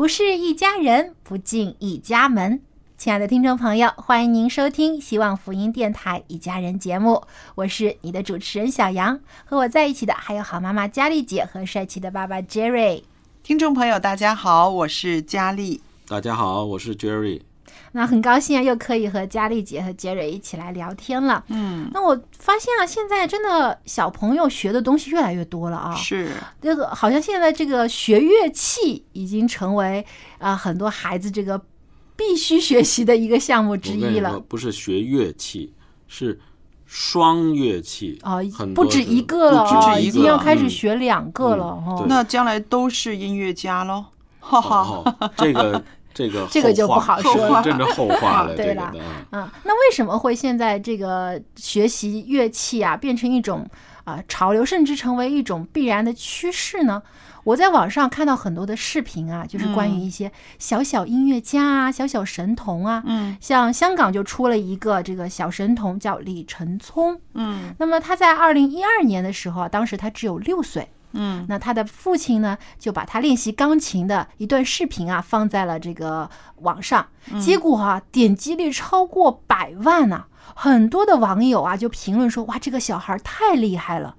不是一家人，不进一家门。亲爱的听众朋友，欢迎您收听希望福音电台《一家人》节目，我是你的主持人小杨，和我在一起的还有好妈妈佳丽姐和帅气的爸爸 Jerry。听众朋友，大家好，我是佳丽。大家好，我是 Jerry。那很高兴啊，又可以和佳丽姐和杰瑞一起来聊天了。嗯，那我发现啊，现在真的小朋友学的东西越来越多了啊。是这个好像现在这个学乐器已经成为啊、很多孩子这个必须学习的一个项目之一了。不是学乐器，是双乐器啊很，不止一个了不哦，止一个已经要开始嗯学两个了嗯哦。那将来都是音乐家喽。哈哈，哦，这个这个这个就不好说了 真的后话了。对 了这个的啊，那为什么会现在这个学习乐器啊变成一种啊、潮流，甚至成为一种必然的趋势呢？我在网上看到很多的视频啊，就是关于一些小小音乐家啊、小小神童啊，嗯像香港就出了一个这个小神童叫李承聪，嗯那么他在二零一二年的时候啊，当时他只有六岁。嗯。那他的父亲呢，就把他练习钢琴的一段视频啊放在了这个网上，结果啊点击率超过百万呐、很多的网友啊就评论说，哇，这个小孩太厉害了。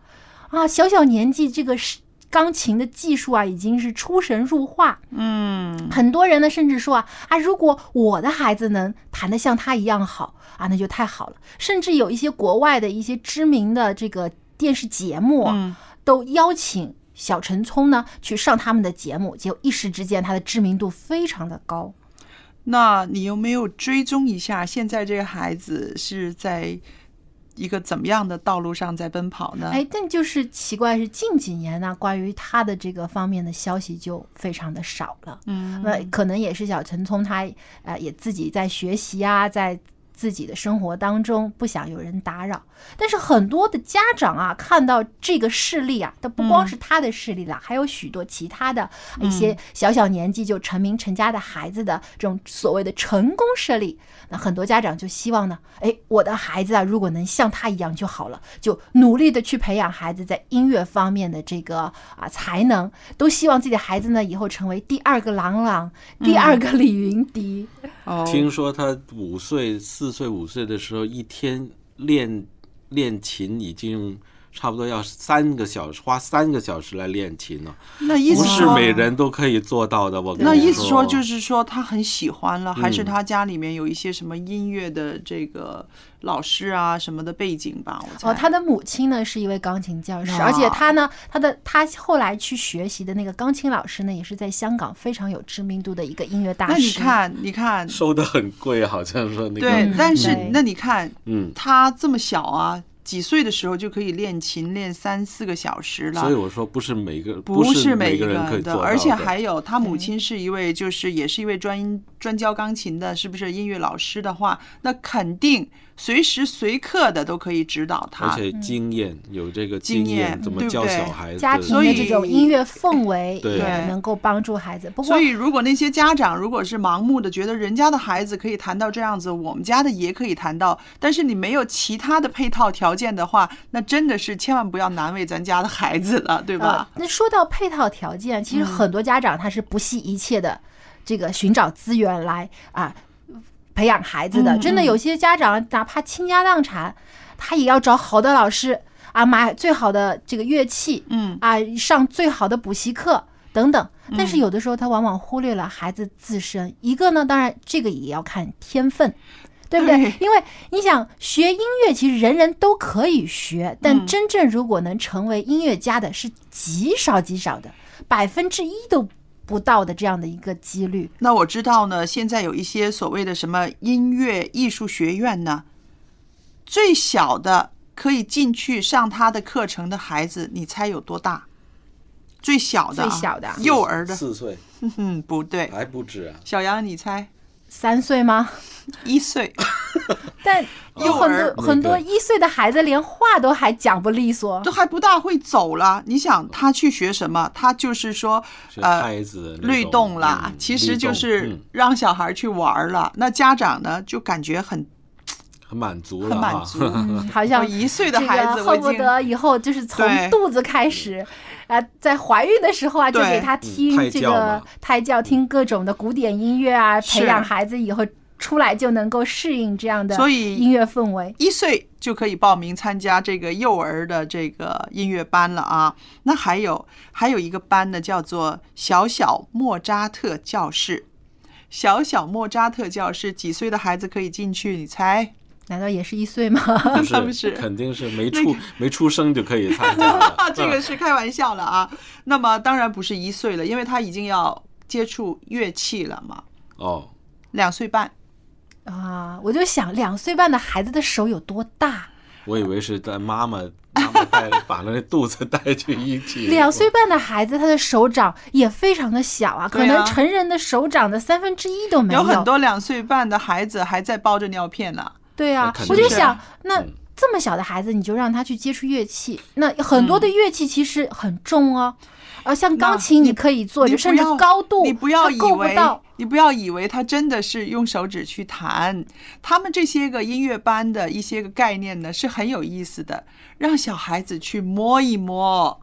啊，小小年纪这个是钢琴的技术啊已经是出神入化，嗯。很多人呢甚至说啊啊，如果我的孩子能弹得像他一样好啊，那就太好了。甚至有一些国外的一些知名的这个电视节目啊，嗯都邀请小陈聪呢去上他们的节目，结果一时之间他的知名度非常的高。那你有没有追踪一下，现在这个孩子是在一个怎么样的道路上在奔跑呢？哎，但就是奇怪是近几年呢，关于他的这个方面的消息就非常的少了。嗯那可能也是小陈聪他呃也自己在学习啊，在自己的生活当中不想有人打扰。但是很多的家长啊，看到这个事例啊，都不光是他的事例啦，还有许多其他的一些小小年纪就成名成家的孩子的这种所谓的成功事例。那很多家长就希望呢，哎，我的孩子啊，如果能像他一样就好了，就努力的去培养孩子在音乐方面的这个啊才能，都希望自己的孩子呢以后成为第二个郎朗，第二个李云迪。哦，听说他五岁、四四岁、五岁的时候，一天练练琴已经差不多要三个小时，花三个小时来练琴呢，那意不思说是每人都可以做到的。我跟那意思说，就是说他很喜欢了，还是嗯他家里面有一些什么音乐的这个老师啊什么的背景吧？我猜。哦，他的母亲呢是一位钢琴教师，啊而且他呢，他的他后来去学习的那个钢琴老师呢，也是在香港非常有知名度的一个音乐大师。那你，看，你看，收的很贵，好像说那个对，但是那你看，嗯他这么小啊，几岁的时候就可以练琴，练三四个小时了。所以我说不是每个不是每个人可以的，做到而且还有他母亲是一位，就是也是一位专专教钢琴的，是不是音乐老师的话，那肯定随时随刻的都可以指导他。而且经验有这个经验，验怎么教对不对小孩子，家庭所以的这种音乐氛围对也能够帮助孩子。不过所以，如果那些家长如果是盲目的觉得人家的孩子可以弹到这样子，我们家的也可以弹到，但是你没有其他的配套条件的话，那真的是千万不要难为咱家的孩子了，对吧？呃，那说到配套条件，其实嗯很多家长他是不惜一切的，这个寻找资源来啊培养孩子的。嗯真的有些家长哪怕倾家荡产，他也要找好的老师啊，买最好的这个乐器，嗯啊，上最好的补习课等等。但嗯是有的时候他往往忽略了孩子自身。一个呢，当然这个也要看天分。对不对对？因为你想学音乐，其实人人都可以学，但嗯真正如果能成为音乐家的是极少极少的，百分之一都不到的这样的一个几率。那我知道呢，现在有一些所谓的什么音乐艺术学院呢，最小的可以进去上他的课程的孩子，你猜有多大？最小的啊，最小的啊。幼儿的，四岁。嗯，不对，还不止啊，小杨你猜，三岁吗？一岁，但 有很多很多一岁的孩子连话都还讲不利索。都还不大会走了。你想他去学什么？他就是说，呃，律动啦嗯，其实就是嗯让小孩去玩儿了。那家长呢，就感觉很很满足了很满足。嗯，好像 一岁的孩子，恨不得以后就是从肚子开始，啊，在怀孕的时候啊，就给他听这个胎教，听各种的古典音乐啊，培养孩子以后出来就能够适应这样的所以音乐氛围。一岁就可以报名参加这个幼儿的这个音乐班了啊。那还有还有一个班呢，叫做小小莫扎特教室。小小莫扎特教室，几岁的孩子可以进去？你猜？难道也是一岁吗？不 他不是肯定是没出没出生就可以参加了。这个是开玩笑了啊。那么当然不是一岁了，因为他已经要接触乐器了嘛，哦，两岁半。啊，我就想两岁半的孩子的手有多大？我以为是在妈妈妈妈带把那肚子带去一起。两岁半的孩子，他的手掌也非常的小啊，可能成人的手掌的三分之一都没有很多两岁半的孩子还在包着尿片呢。对啊我就想，那嗯这么小的孩子，你就让他去接触乐器，那很多的乐器其实很重哦。呃，像钢琴你可以做，就甚至高度你不要以为。你不要以为他真的是用手指去弹，他们这些个音乐班的一些个概念呢是很有意思的，让小孩子去摸一摸。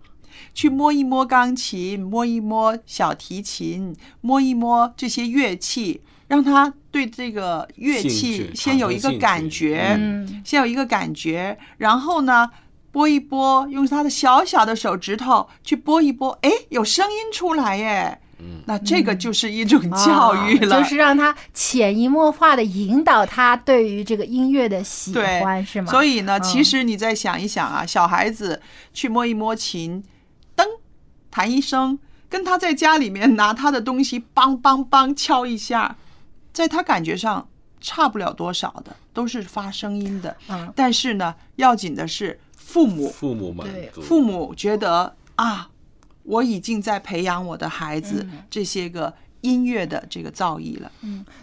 去摸一摸钢琴，摸一摸小提琴，摸一摸这些乐器，让他对这个乐器先有一个感觉，嗯。先有一个感觉，然后呢，拨一拨，用他的小小的手指头去拨一拨，哎，有声音出来耶。嗯，那这个就是一种教育了，啊就是让他潜移默化的引导他对于这个音乐的喜欢，是吗？所以呢，嗯。其实你再想一想啊，小孩子去摸一摸琴，噔，弹一声，跟他在家里面拿他的东西梆梆梆敲一下，在他感觉上差不了多少的，都是发声音的。嗯但是呢，要紧的是父母，父母满足。父母觉得啊，我已经在培养我的孩子嗯这些个音乐的这个造诣了。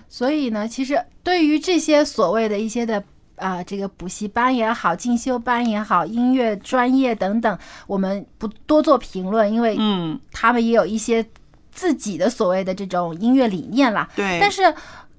所以呢，其实对于这些所谓的一些的啊、这个补习班也好，进修班也好，音乐专业等等，我们不多做评论，因为嗯，他们也有一些自己的所谓的这种音乐理念啦。对。但是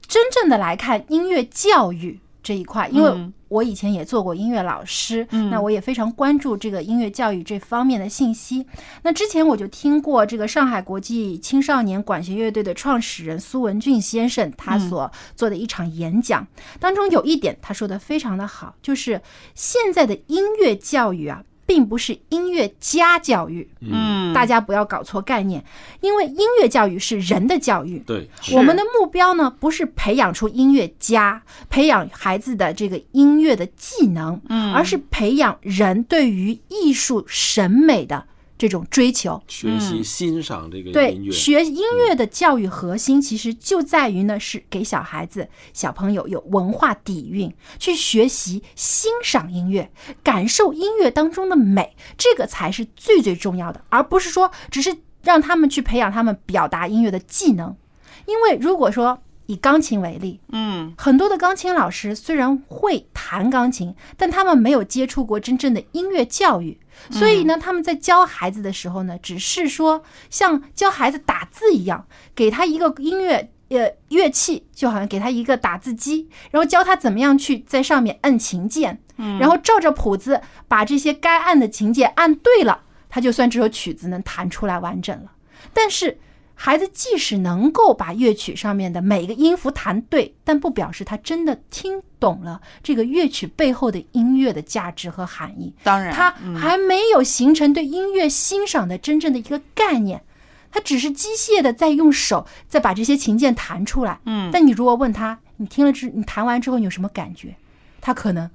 真正的来看音乐教育这一块，因为嗯我以前也做过音乐老师，嗯那我也非常关注这个音乐教育这方面的信息。那之前我就听过这个上海国际青少年管弦乐队的创始人苏文俊先生他嗯所做的一场演讲，当中有一点他说的非常的好，就是现在的音乐教育啊。并不是音乐家教育，嗯，大家不要搞错概念，因为音乐教育是人的教育，对，我们的目标呢，不是培养出音乐家，培养孩子的这个音乐的技能，嗯。而是培养人对于艺术审美的这种追求。学习欣赏这个音，乐，学音乐的教育核心其实就在于呢，是给小孩子、小朋友有文化底蕴，去学习欣赏音乐，感受音乐当中的美，这个才是最最重要的，而不是说只是让他们去培养他们表达音乐的技能。因为如果说以钢琴为例，嗯，很多的钢琴老师虽然会弹钢琴，但他们没有接触过真正的音乐教育，所以呢，他们在教孩子的时候呢，只是说像教孩子打字一样，给他一个音乐呃乐器，就好像给他一个打字机，然后教他怎么样去在上面摁琴键，然后照着谱子把这些该按的琴键按对了，他就算这首曲子能弹出来完整了。但是孩子即使能够把乐曲上面的每一个音符弹对，但不表示他真的听懂了这个乐曲背后的音乐的价值和含义。当然，他嗯还没有形成对音乐欣赏的真正的一个概念，他只是机械的在用手在把这些琴键弹出来。嗯但你如果问他，你听了之你弹完之后你有什么感觉？他可能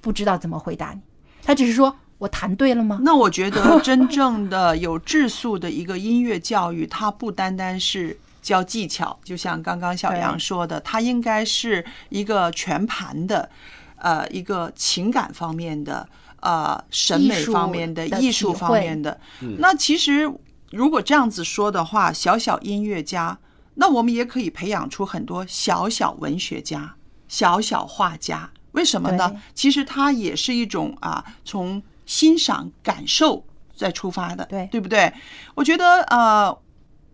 不知道怎么回答你，他只是说我弹对了吗？那我觉得 真正的有质素的一个音乐教育，它不单单是教技巧，就像刚刚小杨说的，它应该是一个全盘的，呃，一个情感方面的，呃，审美方面的、的艺术方面的。那其实如果这样子说的话，小小音乐家，那我们也可以培养出很多小小文学家、小小画家。为什么呢？其实它也是一种啊，从欣赏、感受再出发的，对。对不对？我觉得呃，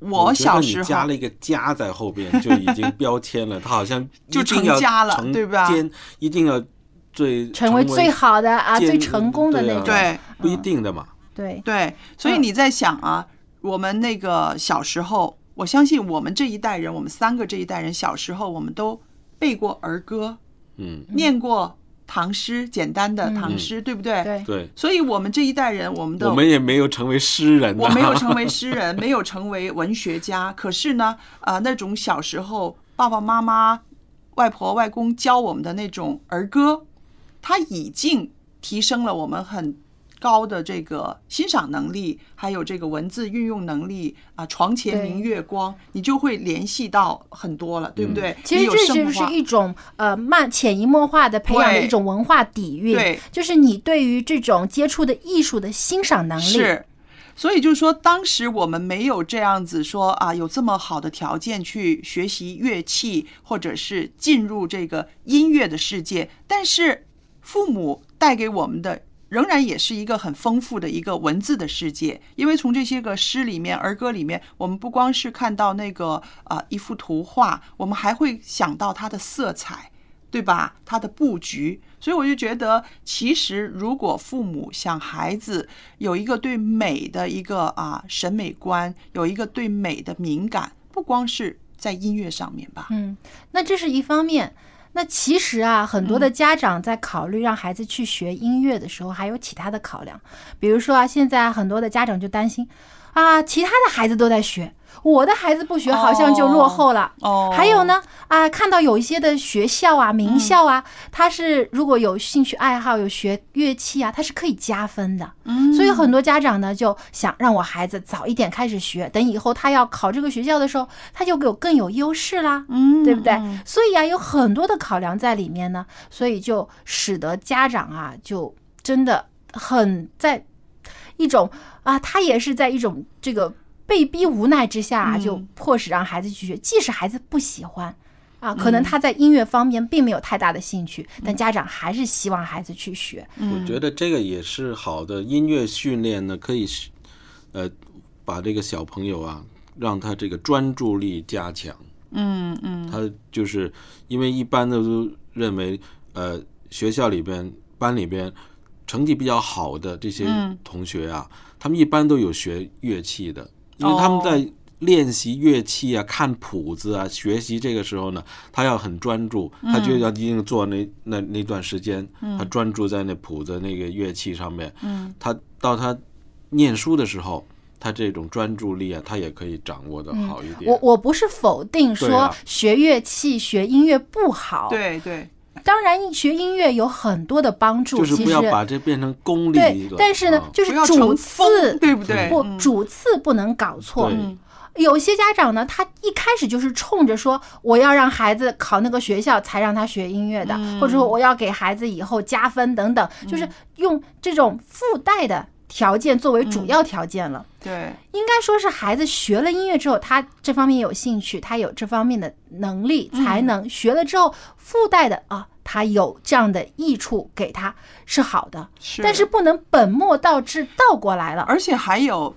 我小时候加了一个“家”在后边，就已经标签了，他好像 就成家了对吧？奸一定要最成为最好的啊，最成功的那种。对。啊不一定的嘛。对。对，所以嗯。你在想啊，我们那个小时候，我相信我们这一代人，我们三个这一代人，小时候我们都背过儿歌，嗯，念过唐诗，简单的唐诗，对不对？对。对，所以我们这一代人，我们的我们也没有成为诗人呐，我没有成为诗人，没有成为文学家，可是呢，呃，那种小时候爸爸妈妈、外婆外公教我们的那种儿歌，它已经提升了我们很高的这个欣赏能力，还有这个文字运用能力啊。床前明月光，你就会联系到很多了，对不对？其实这就是一种呃慢潜移默化的培养的一种文化底蕴，对就是你对于这种接触的艺术的欣赏能力。是，所以就是说，当时我们没有这样子说啊，有这么好的条件去学习乐器，或者是进入这个音乐的世界，但是父母带给我们的。仍然也是一个很丰富的一个文字的世界，因为从这些个诗里面、儿歌里面，我们不光是看到那个啊一幅图画，我们还会想到它的色彩，对吧？它的布局，所以我就觉得，其实如果父母想孩子有一个对美的一个啊审美观，有一个对美的敏感，不光是在音乐上面吧，嗯，那这是一方面。那其实啊，很多的家长在考虑让孩子去学音乐的时候，还有其他的考量。比如说啊，现在很多的家长就担心啊，其他的孩子都在学，我的孩子不学，好像就落后了。哦还有呢，啊，看到有一些的学校啊、名校啊，它是如果有兴趣爱好、有学乐器啊，它是可以加分的。嗯所以很多家长呢就想让我孩子早一点开始学，等以后他要考这个学校的时候，他就有更有优势啦。嗯对不对嗯？所以啊，有很多的考量在里面呢，所以就使得家长啊，就真的很在一种啊，他也是在一种这个被逼无奈之下就迫使让孩子去学，即使孩子不喜欢。啊，可能他在音乐方面并没有太大的兴趣，但家长还是希望孩子去学。我觉得这个也是好的音乐训练呢，可以是呃把这个小朋友啊，让他这个专注力加强。嗯嗯他就是因为一般的都认为，呃，学校里边、班里边成绩比较好的这些嗯。同学啊，他们一般都有学乐器的，因为他们哦。在练习乐器啊、看谱子啊、学习这个时候呢，他要很专注，他就要一定做那那那段时间，他专注在那谱子那个乐器上面。嗯，他到他念书的时候，他这种专注力啊，他也可以掌握的嗯。好一点。我我不是否定说学乐器、学音乐不好，对对，当然学音乐有很多的帮助，就是其实不要把这变成功利对。，但是呢啊，就是主次，对不对？不嗯主次不能搞错。对有些家长呢，他一开始就是冲着说我要让孩子考那个学校才让他学音乐的，或者说我要给孩子以后加分等等，就是用这种附带的条件作为主要条件了。对，应该说是孩子学了音乐之后，他这方面有兴趣，他有这方面的能力才能，学了之后附带的啊，他有这样的益处给他是好的，是但是不能本末倒置倒过来了。而且还有，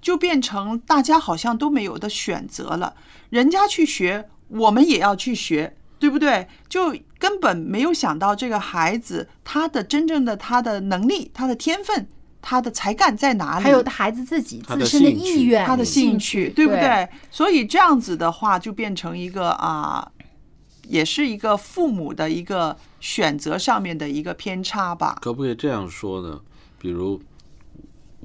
就变成大家好像都没有的选择了，人家去学，我们也要去学，对不对？就根本没有想到这个孩子他的真正的他的能力、他的天分、他的才干在哪里，还有孩子自己自身的意愿、他的兴趣，对不对？对？所以这样子的话，就变成一个啊，也是一个父母的一个选择上面的一个偏差吧。可不可以这样说呢？比如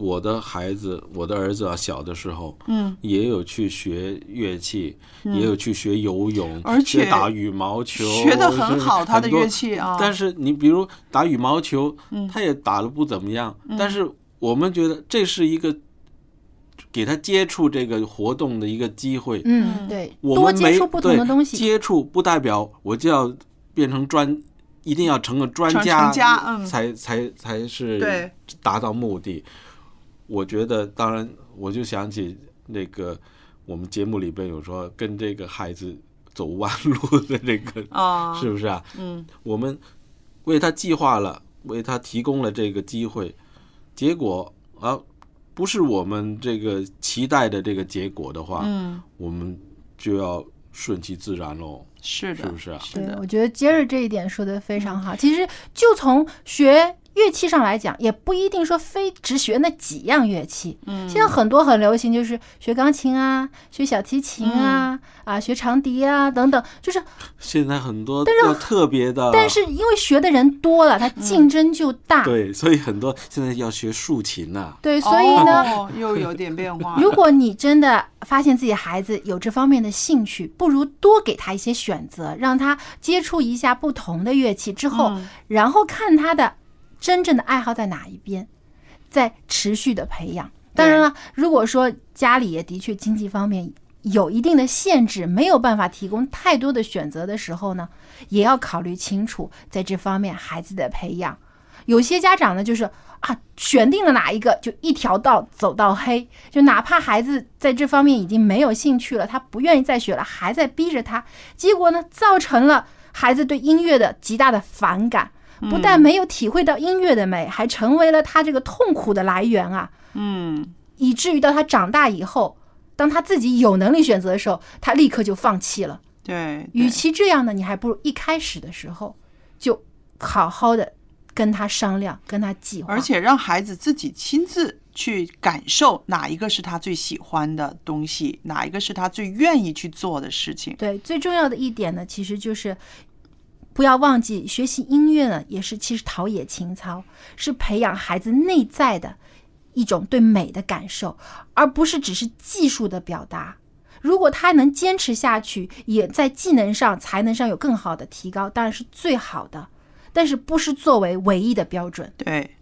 我的孩子，我的儿子啊，小的时候，嗯，也有去学乐器，也有去学游泳，而且学打羽毛球，学的很好他的乐器啊。但是你比如打羽毛球，嗯。他也打得不怎么样，但是我们觉得这是一个给他接触这个活动的一个机会。嗯，对，我们没多接触不同的对东西。接触不代表我就要变成专，一定要成个专家，成家嗯。才才才是对。达到目的。我觉得，当然，我就想起那个我们节目里边有说跟这个孩子走弯路的那个，啊，是不是啊？嗯，我们为他计划了，为他提供了这个机会，结果啊，不是我们这个期待的这个结果的话，嗯，我们就要顺其自然喽。是的，是不是啊对，是的我，觉得杰瑞这一点说的非常好。其实就从学乐器上来讲，也不一定说非只学那几样乐器。嗯，现在很多很流行，就是学钢琴啊，学小提琴啊，啊，学长笛啊等等，就是现在很多但是特别的，但是因为学的人多了，它竞争就大。对，所以很多现在要学竖琴呐、对，所以呢，哦、又有点变化。如果你真的发现自己孩子有这方面的兴趣，不如多给他一些选择，让他接触一下不同的乐器之后，嗯然后看他的真正的爱好在哪一边，在持续的培养。当然了，如果说家里也的确经济方面有一定的限制，没有办法提供太多的选择的时候呢，也要考虑清楚在这方面孩子的培养。有些家长呢，就是啊，选定了哪一个就一条道走到黑，就哪怕孩子在这方面已经没有兴趣了，他不愿意再学了，还在逼着他，结果呢，造成了孩子对音乐的极大的反感，不但没有体会到音乐的美，还成为了他这个痛苦的来源啊，嗯，以至于到他长大以后，当他自己有能力选择的时候，他立刻就放弃了。对，与其这样呢，你还不如一开始的时候就好好的跟他商量，跟他计划，而且让孩子自己亲自去感受哪一个是他最喜欢的东西，哪一个是他最愿意去做的事情。对最重要的一点呢，其实就是不要忘记学习音乐呢，也是其实陶冶情操，是培养孩子内在的一种对美的感受，而不是只是技术的表达。如果他能坚持下去，也在技能上、才能上有更好的提高，当然是最好的，但是不是作为唯一的标准。对，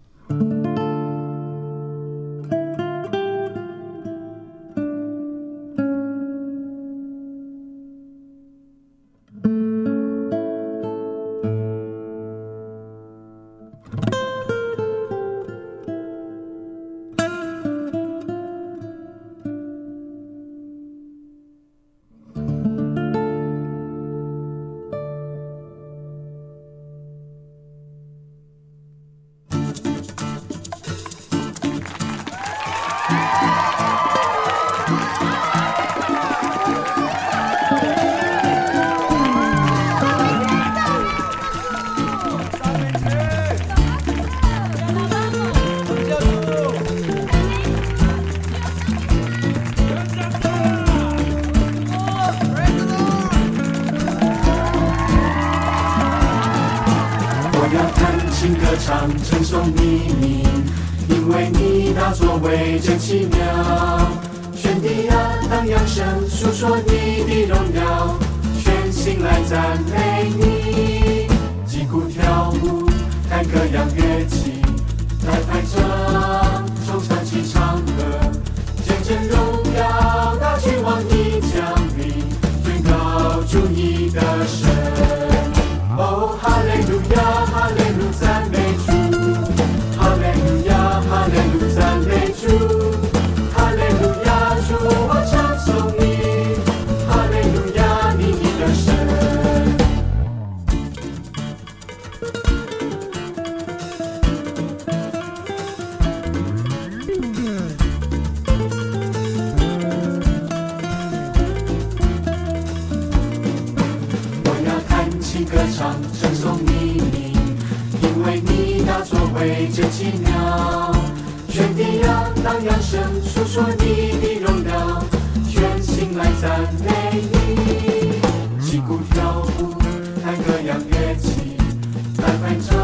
来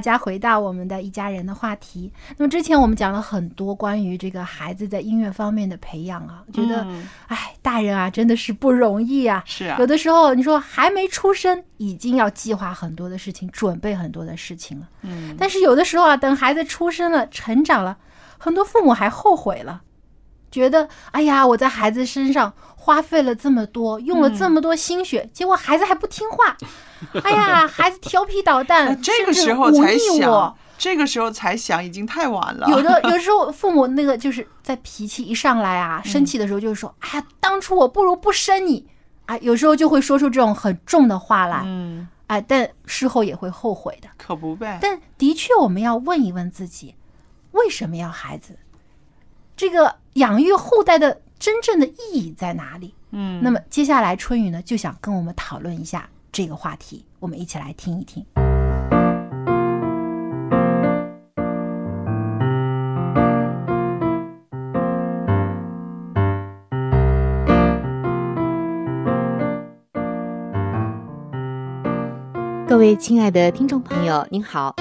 大家回到我们的一家人的话题。那么之前我们讲了很多关于这个孩子在音乐方面的培养啊，觉得，嗯哎，大人啊真的是不容易啊。是啊有的时候你说还没出生，已经要计划很多的事情，准备很多的事情了。嗯，但是有的时候啊，等孩子出生了、成长了，很多父母还后悔了，觉得哎呀，我在孩子身上花费了这么多，用了这么多心血，结果孩子还不听话，哎呀，孩子调皮捣蛋，那这个时候才想。，这个时候才想，已经太晚了。有的有的时候父母那个就是在脾气一上来啊，生气的时候就是说，哎呀，当初我不如不生你，啊，有时候就会说出这种很重的话来，嗯，哎，但事后也会后悔的。可不呗。但的确，我们要问一问自己，为什么要孩子？这个养育后代的真正的意义在哪里？嗯，那么接下来春雨呢，就想跟我们讨论一下这个话题，我们一起来听一听。各位亲爱的听众朋友，您好，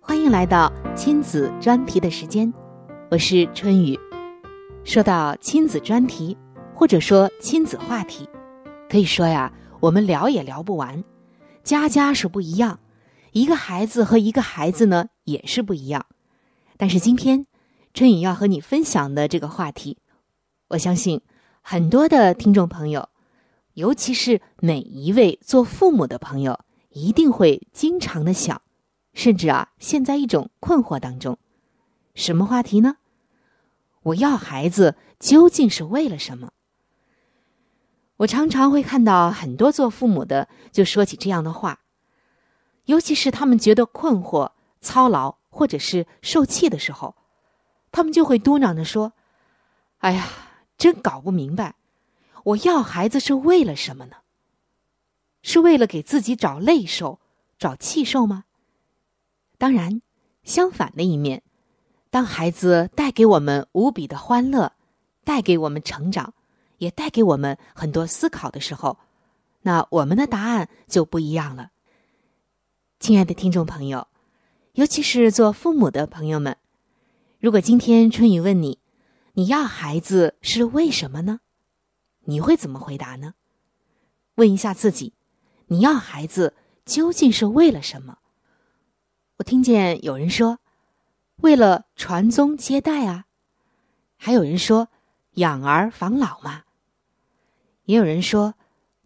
欢迎来到亲子专题的时间，我是春雨。说到亲子专题，或者说亲子话题，可以说呀，我们聊也聊不完，家家是不一样，一个孩子和一个孩子呢也是不一样。但是今天春雨要和你分享的这个话题，我相信很多的听众朋友，尤其是每一位做父母的朋友。一定会经常的想，甚至啊，陷在一种困惑当中。什么话题呢？我要孩子究竟是为了什么？我常常会看到很多做父母的就说起这样的话，尤其是他们觉得困惑、操劳或者是受气的时候，他们就会嘟囔着说：“哎呀，真搞不明白，我要孩子是为了什么呢？”是为了给自己找累受、找气受吗？当然，相反的一面，当孩子带给我们无比的欢乐，带给我们成长，也带给我们很多思考的时候，那我们的答案就不一样了。亲爱的听众朋友，尤其是做父母的朋友们，如果今天春雨问你，你要孩子是为什么呢？你会怎么回答呢？问一下自己。你要孩子究竟是为了什么？我听见有人说，为了传宗接代啊；还有人说养儿防老嘛；也有人说，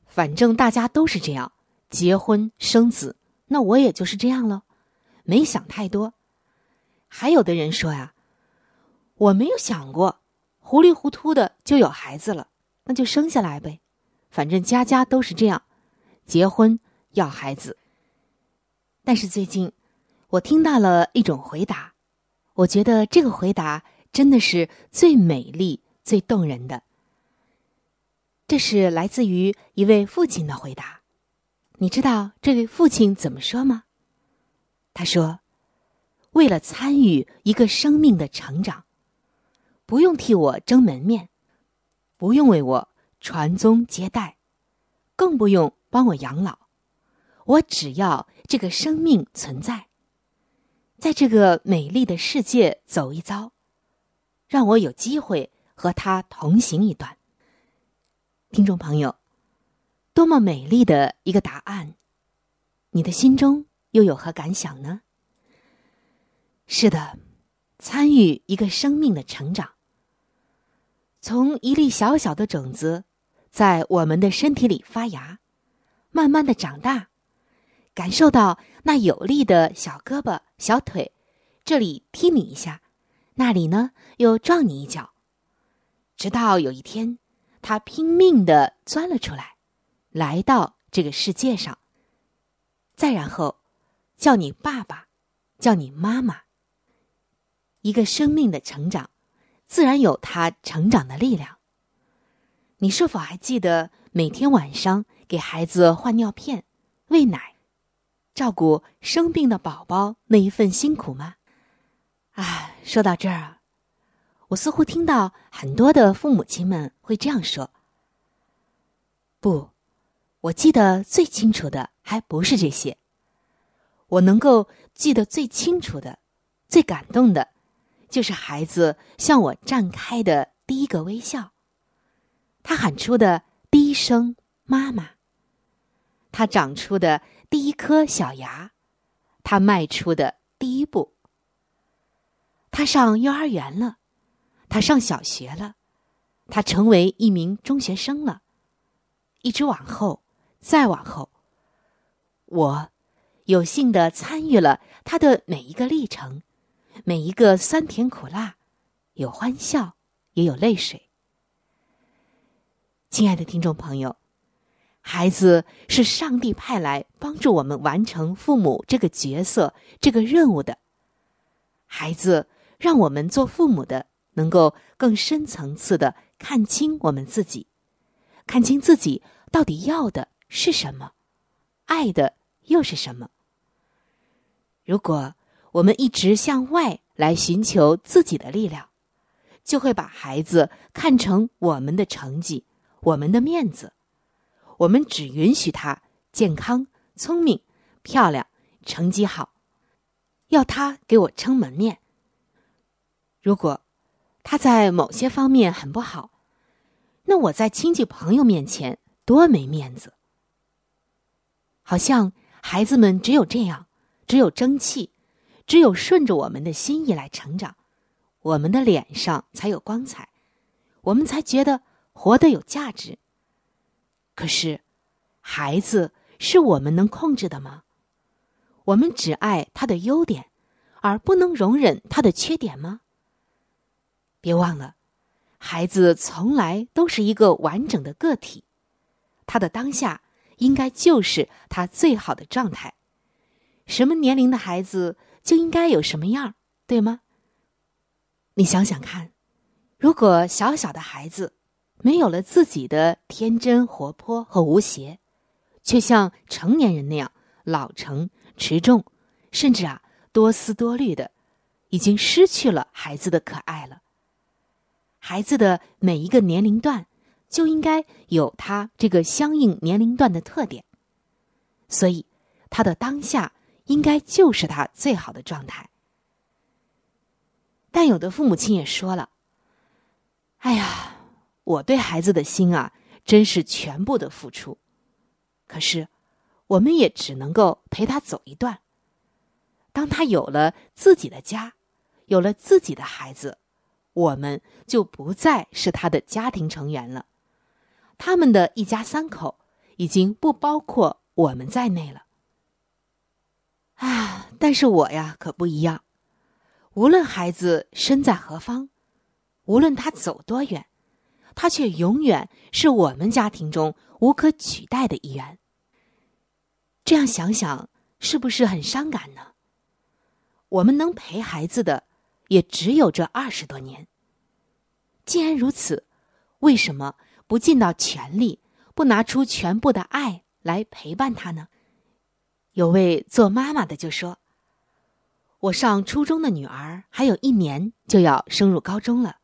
反正大家都是这样，结婚生子，那我也就是这样了，没想太多。还有的人说呀，我没有想过，糊里糊涂的就有孩子了，那就生下来呗，反正家家都是这样。结婚要孩子，但是最近我听到了一种回答，我觉得这个回答真的是最美丽、最动人的。这是来自于一位父亲的回答。你知道这位父亲怎么说吗？他说：“为了参与一个生命的成长，不用替我争门面，不用为我传宗接代，更不用。”帮我养老，我只要这个生命存在，在这个美丽的世界走一遭，让我有机会和他同行一段。听众朋友，多么美丽的一个答案！你的心中又有何感想呢？是的，参与一个生命的成长，从一粒小小的种子，在我们的身体里发芽。慢慢的长大，感受到那有力的小胳膊、小腿，这里踢你一下，那里呢又撞你一脚，直到有一天，他拼命的钻了出来，来到这个世界上。再然后，叫你爸爸，叫你妈妈。一个生命的成长，自然有它成长的力量。你是否还记得每天晚上？给孩子换尿片、喂奶、照顾生病的宝宝那一份辛苦吗？啊，说到这儿，我似乎听到很多的父母亲们会这样说：“不，我记得最清楚的还不是这些，我能够记得最清楚的、最感动的，就是孩子向我绽开的第一个微笑，他喊出的第一声‘妈妈’。”他长出的第一颗小牙，他迈出的第一步。他上幼儿园了，他上小学了，他成为一名中学生了。一直往后，再往后，我有幸的参与了他的每一个历程，每一个酸甜苦辣，有欢笑，也有泪水。亲爱的听众朋友。孩子是上帝派来帮助我们完成父母这个角色、这个任务的。孩子让我们做父母的能够更深层次的看清我们自己，看清自己到底要的是什么，爱的又是什么？如果我们一直向外来寻求自己的力量，就会把孩子看成我们的成绩、我们的面子。我们只允许他健康、聪明、漂亮、成绩好，要他给我撑门面。如果他在某些方面很不好，那我在亲戚朋友面前多没面子。好像孩子们只有这样，只有争气，只有顺着我们的心意来成长，我们的脸上才有光彩，我们才觉得活得有价值。可是，孩子是我们能控制的吗？我们只爱他的优点，而不能容忍他的缺点吗？别忘了，孩子从来都是一个完整的个体，他的当下应该就是他最好的状态。什么年龄的孩子就应该有什么样，对吗？你想想看，如果小小的孩子没有了自己的天真、活泼和无邪，却像成年人那样老成、持重，甚至啊多思多虑的，已经失去了孩子的可爱了。孩子的每一个年龄段就应该有他这个相应年龄段的特点，所以他的当下应该就是他最好的状态。但有的父母亲也说了：“哎呀，我对孩子的心啊，真是全部的付出，可是我们也只能够陪他走一段。当他有了自己的家，有了自己的孩子。”我们就不再是他的家庭成员了，他们的一家三口已经不包括我们在内了。啊！但是我呀可不一样，无论孩子身在何方，无论他走多远，他却永远是我们家庭中无可取代的一员。这样想想，是不是很伤感呢？我们能陪孩子的。也只有这二十多年。既然如此，为什么不尽到全力，不拿出全部的爱来陪伴他呢？有位做妈妈的就说：“我上初中的女儿还有一年就要升入高中了，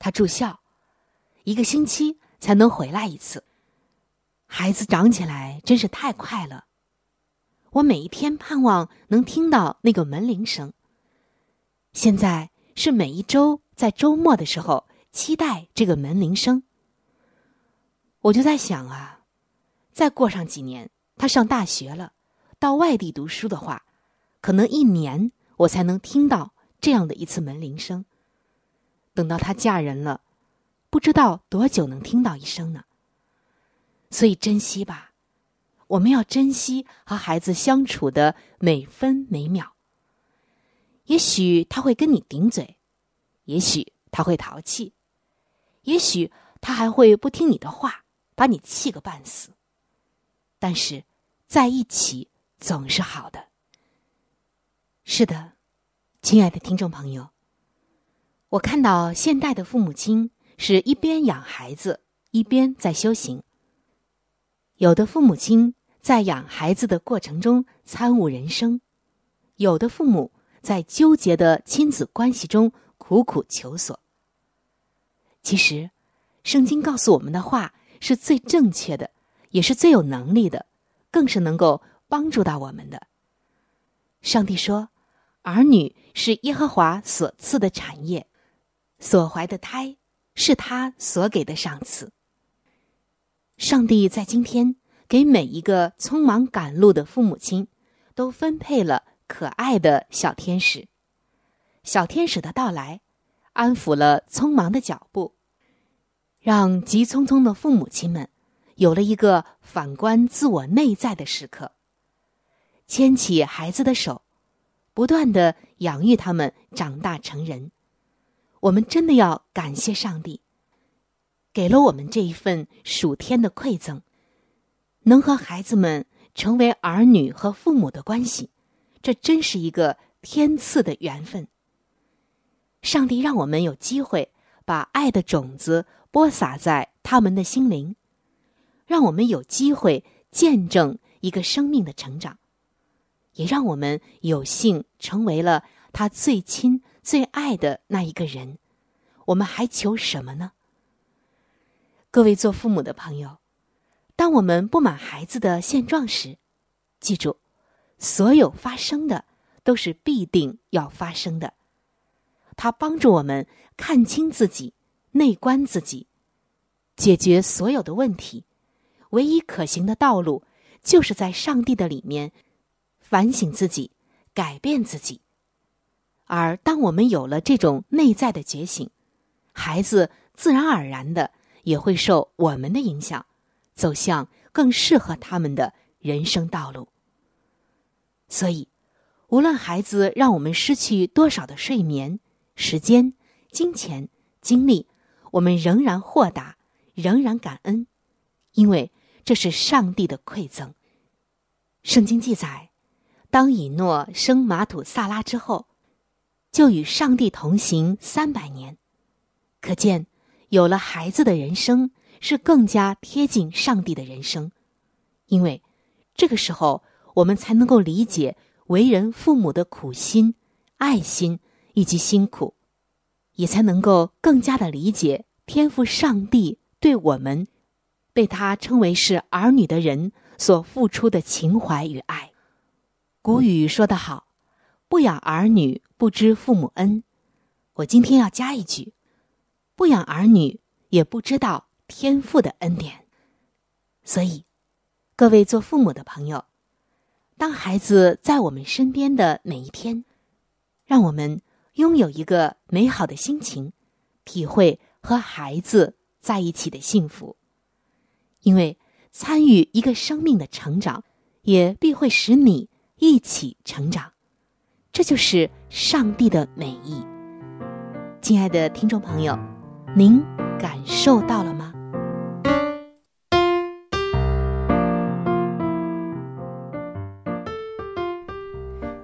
她住校，一个星期才能回来一次。孩子长起来真是太快了，我每一天盼望能听到那个门铃声。”现在是每一周在周末的时候期待这个门铃声。我就在想啊，再过上几年，他上大学了，到外地读书的话，可能一年我才能听到这样的一次门铃声。等到她嫁人了，不知道多久能听到一声呢。所以珍惜吧，我们要珍惜和孩子相处的每分每秒。也许他会跟你顶嘴，也许他会淘气，也许他还会不听你的话，把你气个半死。但是，在一起总是好的。是的，亲爱的听众朋友，我看到现代的父母亲是一边养孩子，一边在修行。有的父母亲在养孩子的过程中参悟人生，有的父母。在纠结的亲子关系中苦苦求索。其实，圣经告诉我们的话是最正确的，也是最有能力的，更是能够帮助到我们的。上帝说：“儿女是耶和华所赐的产业，所怀的胎是他所给的赏赐。”上帝在今天给每一个匆忙赶路的父母亲都分配了。可爱的小天使，小天使的到来，安抚了匆忙的脚步，让急匆匆的父母亲们有了一个反观自我内在的时刻。牵起孩子的手，不断的养育他们长大成人。我们真的要感谢上帝，给了我们这一份属天的馈赠，能和孩子们成为儿女和父母的关系。这真是一个天赐的缘分。上帝让我们有机会把爱的种子播撒在他们的心灵，让我们有机会见证一个生命的成长，也让我们有幸成为了他最亲最爱的那一个人。我们还求什么呢？各位做父母的朋友，当我们不满孩子的现状时，记住，所有发生的都是必定要发生的。它帮助我们看清自己、内观自己，解决所有的问题。唯一可行的道路，就是在上帝的里面反省自己、改变自己。而当我们有了这种内在的觉醒，孩子自然而然的也会受我们的影响，走向更适合他们的人生道路。所以，无论孩子让我们失去多少的睡眠、时间、金钱、精力，我们仍然豁达，仍然感恩，因为这是上帝的馈赠。圣经记载，当以诺生马土萨拉之后，就与上帝同行三百年。可见，有了孩子的人生是更加贴近上帝的人生，因为这个时候我们才能够理解为人父母的苦心、爱心以及辛苦，也才能够更加的理解天赋上帝对我们被他称为是儿女的人所付出的情怀与爱。古语说得好：“不养儿女，不知父母恩。”我今天要加一句。不养儿女，也不知道天父的恩典。所以，各位做父母的朋友，当孩子在我们身边的每一天，让我们拥有一个美好的心情，体会和孩子在一起的幸福。因为参与一个生命的成长，也必会使你一起成长。这就是上帝的美意。亲爱的听众朋友。您感受到了吗？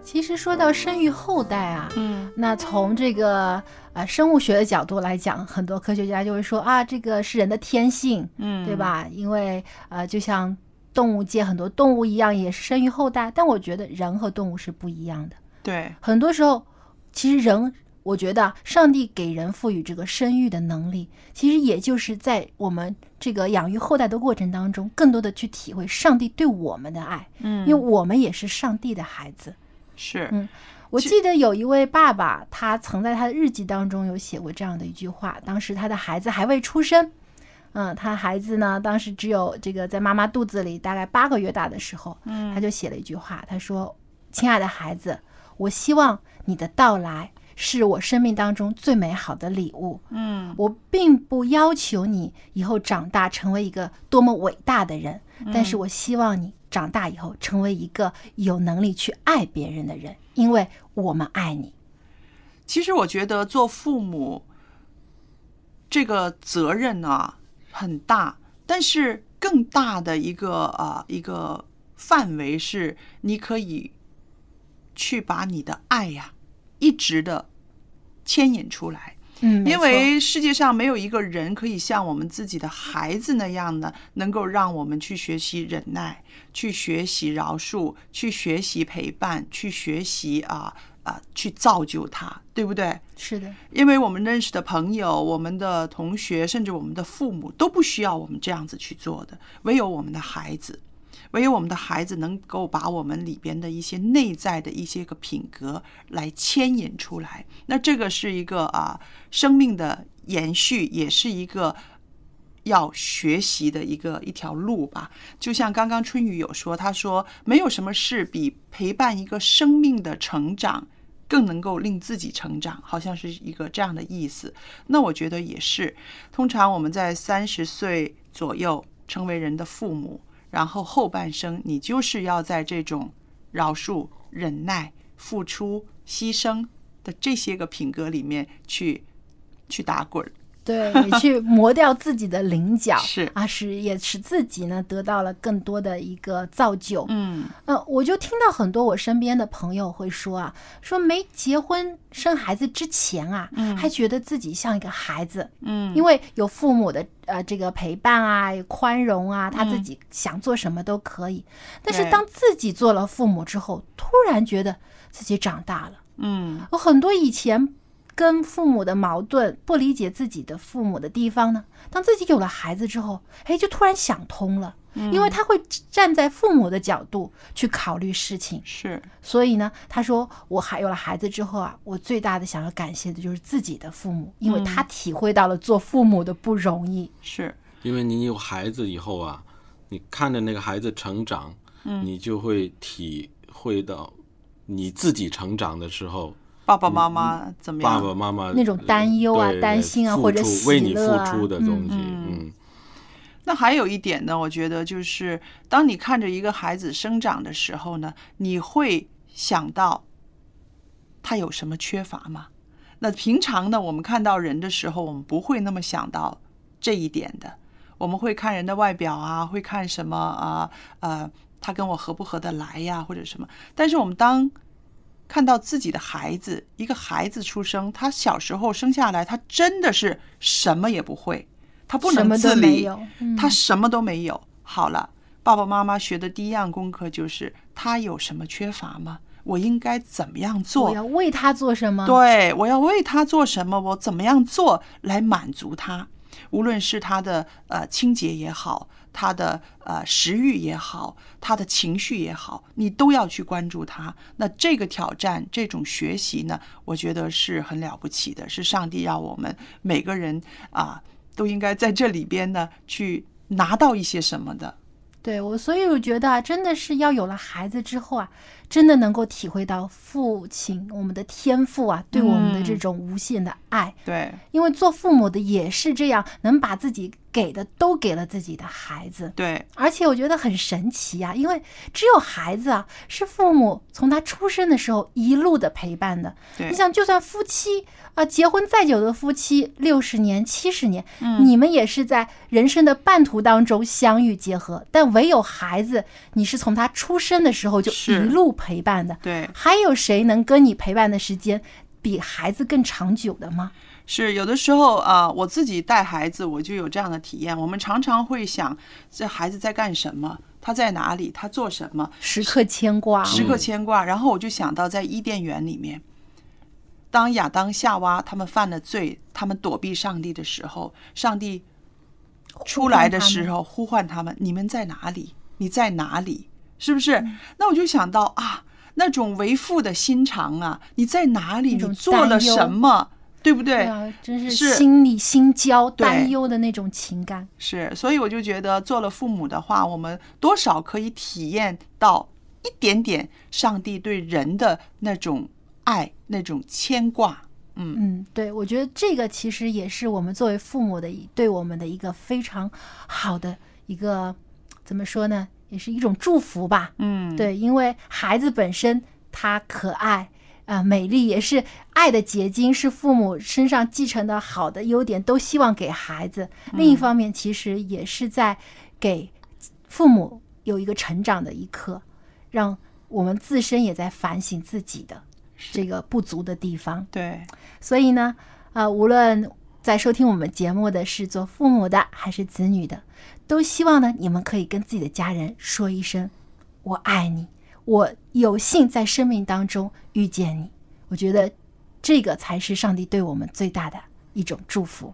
其实说到生育后代啊，嗯，那从这个呃生物学的角度来讲，很多科学家就会说啊，这个是人的天性，嗯，对吧？因为呃，就像动物界很多动物一样，也是生育后代。但我觉得人和动物是不一样的。对，很多时候其实人。我觉得上帝给人赋予这个生育的能力，其实也就是在我们这个养育后代的过程当中，更多的去体会上帝对我们的爱。嗯，因为我们也是上帝的孩子。是，嗯，我记得有一位爸爸，他曾在他的日记当中有写过这样的一句话：当时他的孩子还未出生，嗯，他孩子呢，当时只有这个在妈妈肚子里大概八个月大的时候，嗯，他就写了一句话，他说：“亲爱的孩子，我希望你的到来。”是我生命当中最美好的礼物。嗯，我并不要求你以后长大成为一个多么伟大的人，但是我希望你长大以后成为一个有能力去爱别人的人，因为我们爱你。其实我觉得做父母这个责任啊很大，但是更大的一个啊一个范围是，你可以去把你的爱呀。一直的牵引出来，嗯，因为世界上没有一个人可以像我们自己的孩子那样的，能够让我们去学习忍耐，去学习饶恕，去学习陪伴，去学习啊啊，去造就他，对不对？是的，因为我们认识的朋友、我们的同学，甚至我们的父母，都不需要我们这样子去做的，唯有我们的孩子。唯有我们的孩子能够把我们里边的一些内在的一些个品格来牵引出来，那这个是一个啊生命的延续，也是一个要学习的一个一条路吧。就像刚刚春雨有说，他说没有什么事比陪伴一个生命的成长更能够令自己成长，好像是一个这样的意思。那我觉得也是。通常我们在三十岁左右成为人的父母。然后后半生，你就是要在这种饶恕、忍耐、付出、牺牲的这些个品格里面去去打滚，对，也去磨掉自己的棱角，是啊，使也使自己呢得到了更多的一个造就。嗯呃，我就听到很多我身边的朋友会说啊，说没结婚生孩子之前啊，嗯还觉得自己像一个孩子，嗯，因为有父母的呃这个陪伴啊、宽容啊，他自嗯己想做什么都可以。但是当自己做了父母之后，突然觉得自己长大了。嗯有很多以前跟父母的矛盾、不理解自己的父母的地方呢，当自己有了孩子之后，哎，就突然想通了，因为他会站在父母的角度去考虑事情。是。所以呢，他说我还有了孩子之后啊，我最大的想要感谢的就是自己的父母，因为他体会到了做父母的不容易。是，因为你有孩子以后啊，你看着那个孩子成长，嗯。你就会体会到你自己成长的时候，爸爸妈妈怎么样？爸爸妈妈那种担忧啊担心啊或者出为你付喜乐啊出的东西，嗯嗯那还有一点呢，我觉得就是当你看着一个孩子生长的时候呢，你会想到他有什么缺乏吗？那平常呢，我们看到人的时候，我们不会那么想到这一点的。我们会看人的外表啊，会看什么啊呃，他跟我合不合得来呀，或者什么。但是我们当看到自己的孩子，一个孩子出生，他小时候生下来，他真的是什么也不会，他不能自理，没有嗯他什么都没有。好了，爸爸妈妈学的第一样功课就是他有什么缺乏吗？我应该怎么样做？我要为他做什么？对，我要为他做什么？我怎么样做来满足他？无论是他的呃清洁也好，他的呃食欲也好，他的情绪也好，你都要去关注他。那这个挑战，这种学习呢，我觉得是很了不起的，是上帝让我们每个人啊、都应该在这里边呢去拿到一些什么的。对我，所以我觉得，真的是要有了孩子之后啊，真的能够体会到父亲我们的天赋啊，对我们的这种无限的爱。对因为做父母的也是这样，能把自己给的都给了自己的孩子。对，而且我觉得很神奇啊，因为只有孩子啊是父母从他出生的时候一路的陪伴的。对你想，就算夫妻啊、结婚再久的夫妻，六十年、七十年，嗯你们也是在人生的半途当中相遇结合。但唯有孩子，你是从他出生的时候就一路陪伴的。对还有谁能跟你陪伴的时间比孩子更长久的吗？是有的时候啊、我自己带孩子，我就有这样的体验。我们常常会想，这孩子在干什么？他在哪里？他做什么？时刻牵挂，时刻牵挂。然后我就想到，在伊甸园里面，当亚当夏娃他们犯了罪，他们躲避上帝的时候，上帝出来的时候呼唤他们：“你们在哪里？你在哪里？”是不是？嗯那我就想到啊，那种为父的心肠啊，你在哪里？你做了什么？对不对？对啊，真是是心里心焦、担忧的那种情感。是，所以我就觉得做了父母的话，我们多少可以体验到一点点上帝对人的那种爱、那种牵挂。嗯，嗯，对，我觉得这个其实也是我们作为父母的一对我们的一个非常好的一个怎么说呢，也是一种祝福吧。嗯，对，因为孩子本身他可爱啊、美丽，也是爱的结晶，是父母身上继承的好的优点，都希望给孩子。另一方面，其实也是在给父母有一个成长的一刻，让我们自身也在反省自己的这个不足的地方。对，所以呢，呃，无论在收听我们节目的是做父母的还是子女的，都希望呢，你们可以跟自己的家人说一声“我爱你”，我有幸在生命当中遇见你。我觉得这个才是上帝对我们最大的一种祝福。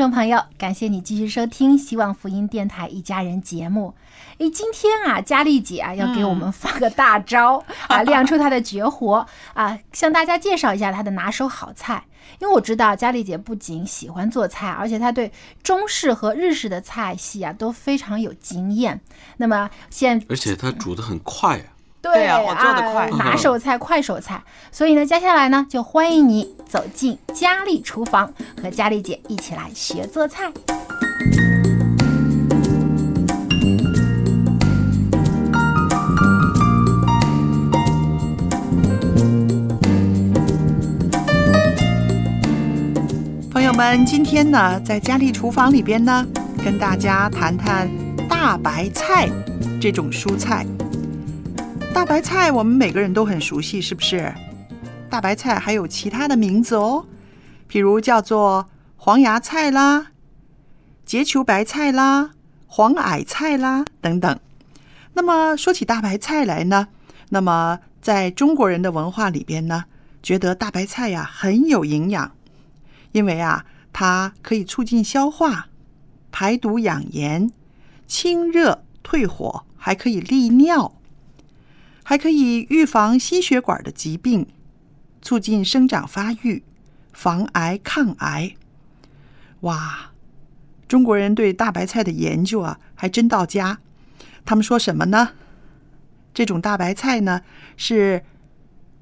众朋友，感谢你继续收听希望福音电台一家人节目。诶，今天啊，佳丽姐啊要给我们发个大招、啊，亮出她的绝活啊，向大家介绍一下她的拿手好菜。因为我知道佳丽姐不仅喜欢做菜，而且她对中式和日式的菜系啊都非常有经验。那么现而且她煮的很快啊。对啊我做的快拿手菜、快手菜。所以呢，接下来呢，就欢迎你走进佳丽厨房，和佳丽姐一起来学做菜。朋友们，今天呢，在佳丽厨房里边呢，跟大家谈谈大白菜这种蔬菜。大白菜我们每个人都很熟悉，是不是？大白菜还有其他的名字哦，譬如叫做黄芽菜啦、结球白菜啦、黄矮菜啦等等。那么说起大白菜来呢，那么在中国人的文化里边呢，觉得大白菜呀很有营养。因为啊，它可以促进消化、排毒养颜、清热退火，还可以利尿，还可以预防心血管的疾病，促进生长发育，防癌抗癌。哇，中国人对大白菜的研究啊，还真到家。他们说什么呢？这种大白菜呢，是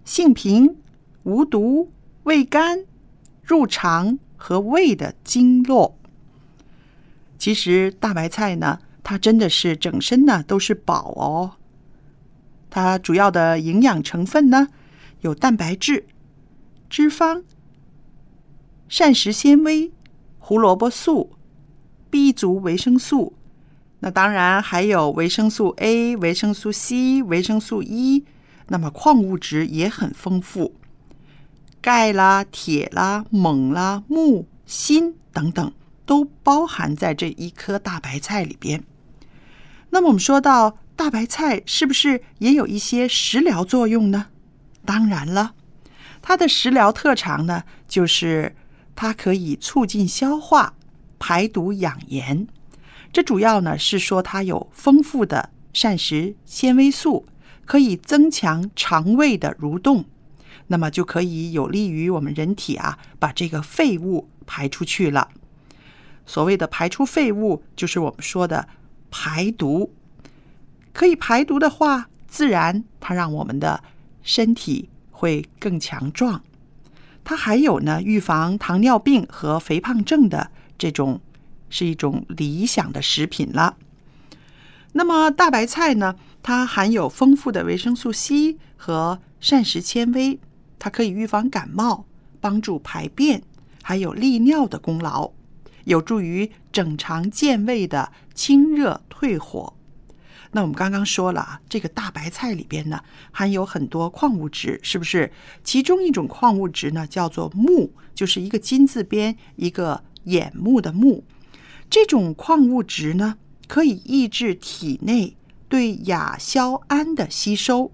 性平、无毒、味甘。入肠和胃的经络。其实大白菜呢，它真的是整身呢都是宝哦。它主要的营养成分呢有蛋白质、脂肪、膳食纤维、胡萝卜素、B 族维生素。那当然还有维生素 A、维生素 C、维生素 E。那么矿物质也很丰富。钙啦、铁啦、锰啦、钼、锌等等，都包含在这一颗大白菜里边。那么我们说到大白菜，是不是也有一些食疗作用呢？当然了，它的食疗特长呢，就是它可以促进消化、排毒养颜。这主要呢是说它有丰富的膳食纤维素，可以增强肠胃的蠕动，那么就可以有利于我们人体啊把这个废物排出去了。所谓的排出废物，就是我们说的排毒。可以排毒的话，自然它让我们的身体会更强壮。它还有呢，预防糖尿病和肥胖症的这种是一种理想的食品了。那么大白菜呢，它含有丰富的维生素 C 和膳食纤维，它可以预防感冒，帮助排便，还有利尿的功劳，有助于整肠健胃的清热退火。那我们刚刚说了啊，这个大白菜里边呢含有很多矿物质，是不是？其中一种矿物质呢叫做钼，就是一个金字边一个眼目的目。这种矿物质呢可以抑制体内对亚硝胺的吸收，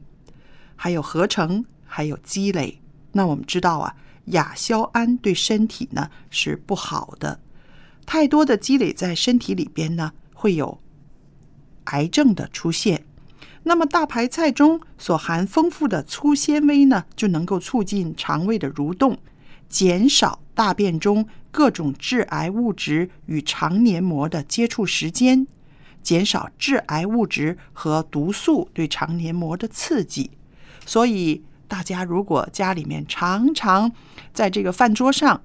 还有合成，还有积累。那我们知道啊，亚硝胺对身体呢是不好的，太多的积累在身体里边呢会有。癌症的出现，那么大白菜中所含丰富的粗纤维呢，就能够促进肠胃的蠕动，减少大便中各种致癌物质与肠黏膜的接触时间，减少致癌物质和毒素对肠黏膜的刺激。所以，大家如果家里面常常在这个饭桌上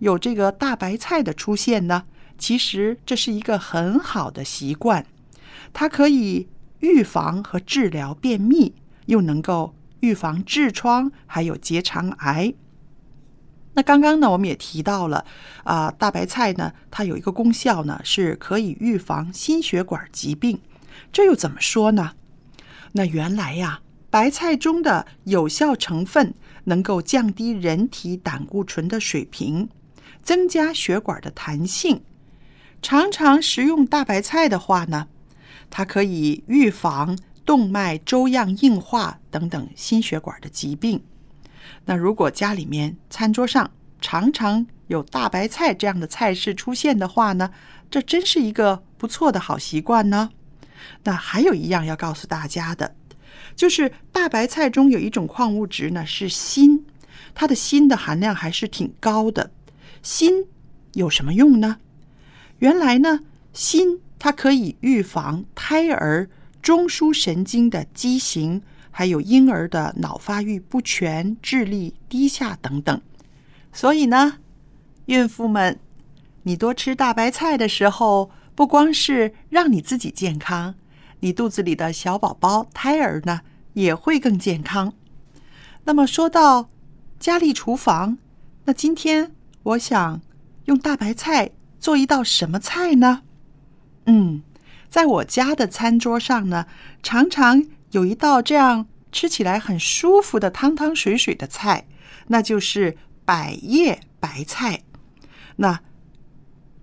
有这个大白菜的出现呢，其实这是一个很好的习惯。它可以预防和治疗便秘，又能够预防痔疮，还有结肠癌。那刚刚呢，我们也提到了啊，大白菜呢，它有一个功效呢，是可以预防心血管疾病。这又怎么说呢？那原来呀，白菜中的有效成分能够降低人体胆固醇的水平，增加血管的弹性。常常食用大白菜的话呢，它可以预防动脉粥样硬化等等心血管的疾病。那如果家里面餐桌上常常有大白菜这样的菜式出现的话呢，这真是一个不错的好习惯呢。那还有一样要告诉大家的，就是大白菜中有一种矿物质呢是锌，它的锌的含量还是挺高的。锌有什么用呢？原来呢，锌。它可以预防胎儿中枢神经的畸形，还有婴儿的脑发育不全、智力低下等等。所以呢，孕妇们，你多吃大白菜的时候，不光是让你自己健康，你肚子里的小宝宝、胎儿呢也会更健康。那么说到家里厨房，那今天我想用大白菜做一道什么菜呢？嗯，在我家的餐桌上呢，常常有一道这样吃起来很舒服的汤汤水水的菜，那就是百叶白菜。那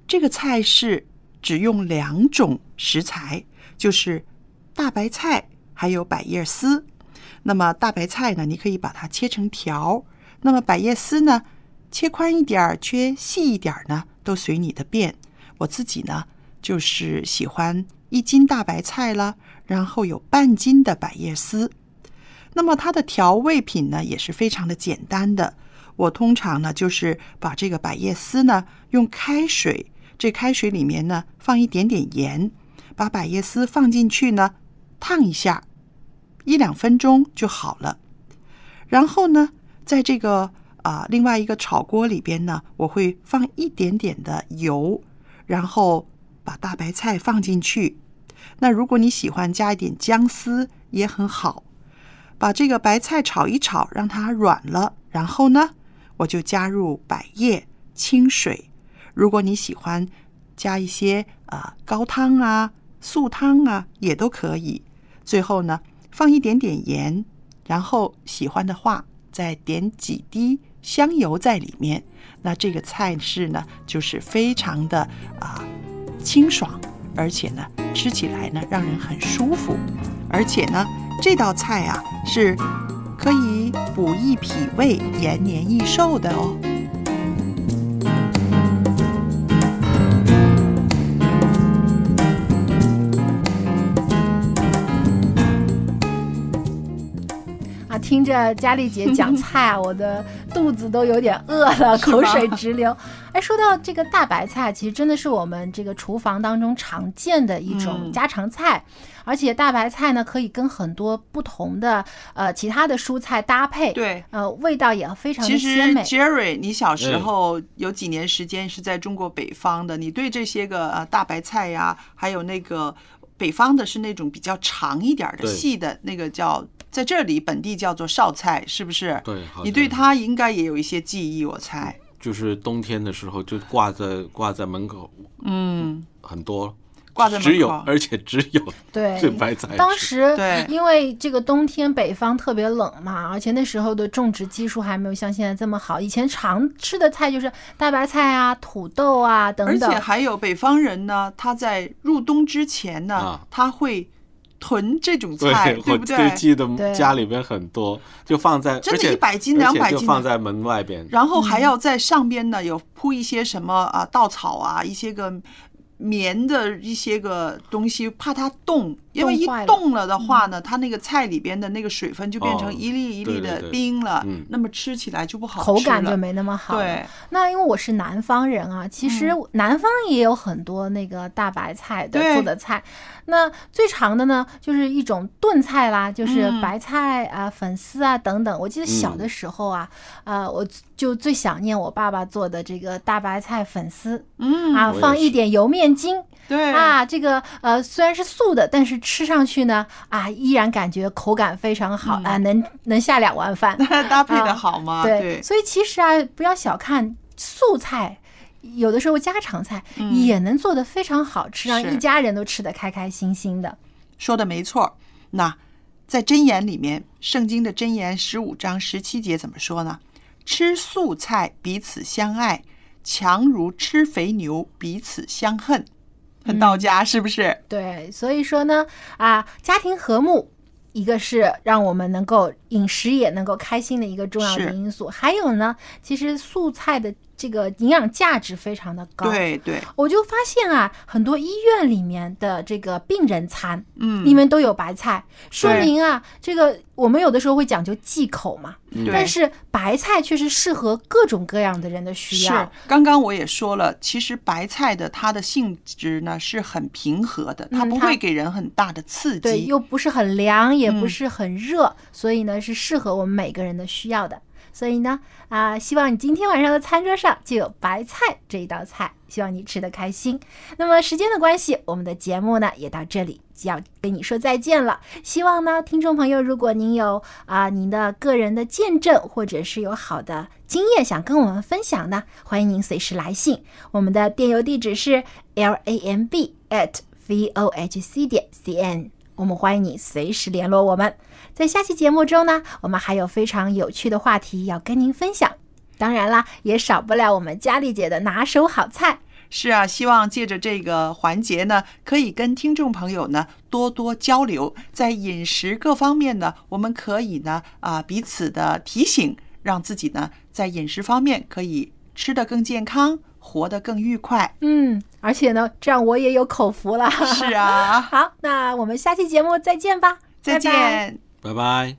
这个菜是只用两种食材，就是大白菜还有百叶丝。那么大白菜呢，你可以把它切成条；那么百叶丝呢，切宽一点儿，切细一点儿呢，都随你的便。我自己呢。就是喜欢一斤大白菜了，然后有半斤的百叶丝。那么它的调味品呢也是非常的简单的。我通常呢就是把这个百叶丝呢用开水，这开水里面呢放一点点盐，把百叶丝放进去呢烫一下，一两分钟就好了。然后呢，在这个啊另外一个炒锅里边呢，我会放一点点的油，然后。把大白菜放进去，那如果你喜欢加一点姜丝也很好。把这个白菜炒一炒，让它软了，然后呢，我就加入百叶、清水。如果你喜欢加一些啊高汤啊、素汤啊，也都可以。最后呢，放一点点盐，然后喜欢的话再点几滴香油在里面。那这个菜式呢，就是非常的啊、清爽，而且呢吃起来呢让人很舒服，而且呢这道菜啊是可以补益脾胃、延年益寿的哦。听着佳丽姐讲菜啊，我的肚子都有点饿了，口水直流。哎，说到这个大白菜，其实真的是我们这个厨房当中常见的一种嗯家常菜，而且大白菜呢可以跟很多不同的呃其他的蔬菜搭配，对，呃，味道也非常其实的鲜美。Jerry，你小时候有几年时间是在中国北方的，你对这些个呃大白菜呀，还有那个北方的是那种比较长一点的细的那个叫。在这里本地叫做绍菜，是不是？对好你对它应该也有一些记忆，我猜。就是冬天的时候就挂在挂在门口，嗯，很多，挂在只有而且只有 对最白菜。当时对因为这个冬天北方特别冷嘛，而且那时候的种植技术还没有像现在这么好。以前常吃的菜就是大白菜啊、土豆啊等等。而且还有北方人呢，他在入冬之前呢，啊他会囤这种对菜，，我不对？记得家里边很多，就放在真的而且100斤而且200斤就放在门外边。然后还要在上边呢有铺一些什么啊稻草啊，一些个棉的一些个东西，怕它冻，因为一冻了。的话呢，它那个菜里边的那个水分就变成哦一粒一粒的对对对。冰了嗯，那么吃起来就不好吃了。口感就没那么好。对，那因为我是南方人啊，其实南方也有很多那个大白菜的对。做的菜。那最常的呢，就是一种炖菜啦，就是嗯。白菜啊、粉丝啊等等。我记得小的时候啊，呃，我就最想念我爸爸做的这个大白菜粉丝，嗯啊，放一点油面筋。对啊，这个呃虽然是素的，但是吃上去呢啊，依然感觉口感非常好、啊，能能下两碗饭。搭配的啊好吗？对，所以其实啊，不要小看素菜，有的时候家常菜嗯也能做得非常好吃，让一家人都吃得开开心心的。说的没错。那在箴言里面，圣经的箴言十五章十七节怎么说呢？吃素菜彼此相爱，强如吃肥牛彼此相恨。很到家，是不是？对，所以说呢，啊，家庭和睦。一个是让我们能够饮食也能够开心的一个重要的因素，还有呢，其实素菜的这个营养价值非常的高。对对，我就发现啊，很多医院里面的这个病人餐，嗯里面都有白菜，说明啊，这个我们有的时候会讲究忌口嘛，但是白菜却是适合各种各样的人的需是要。，刚刚我也说了，其实白菜的它的性质呢是很平和的，它不会给人很大的刺对，激。又不是很凉，也不嗯是很热，所以呢是适合我们每个人的需要的。所以呢，啊、希望你今天晚上的餐桌上就有白菜这一道菜，希望你吃得开心。那么时间的关系，我们的节目呢也到这里就要跟你说再见了。希望呢，听众朋友，如果您有啊、您的个人的见证，或者是有好的经验想跟我们分享呢，欢迎您随时来信。我们的电邮地址是 l a m b at v o h c 点 c n。我们欢迎你随时联络我们。在下期节目中呢，我们还有非常有趣的话题要跟您分享。当然啦，也少不了我们佳丽姐的拿手好菜。是啊，希望借着这个环节呢，可以跟听众朋友呢多多交流，在饮食各方面呢，我们可以呢啊、彼此的提醒，让自己呢在饮食方面可以吃得更健康，活得更愉快。嗯，而且呢，这样我也有口福了。是啊，好，那我们下期节目再见吧，再拜拜拜拜。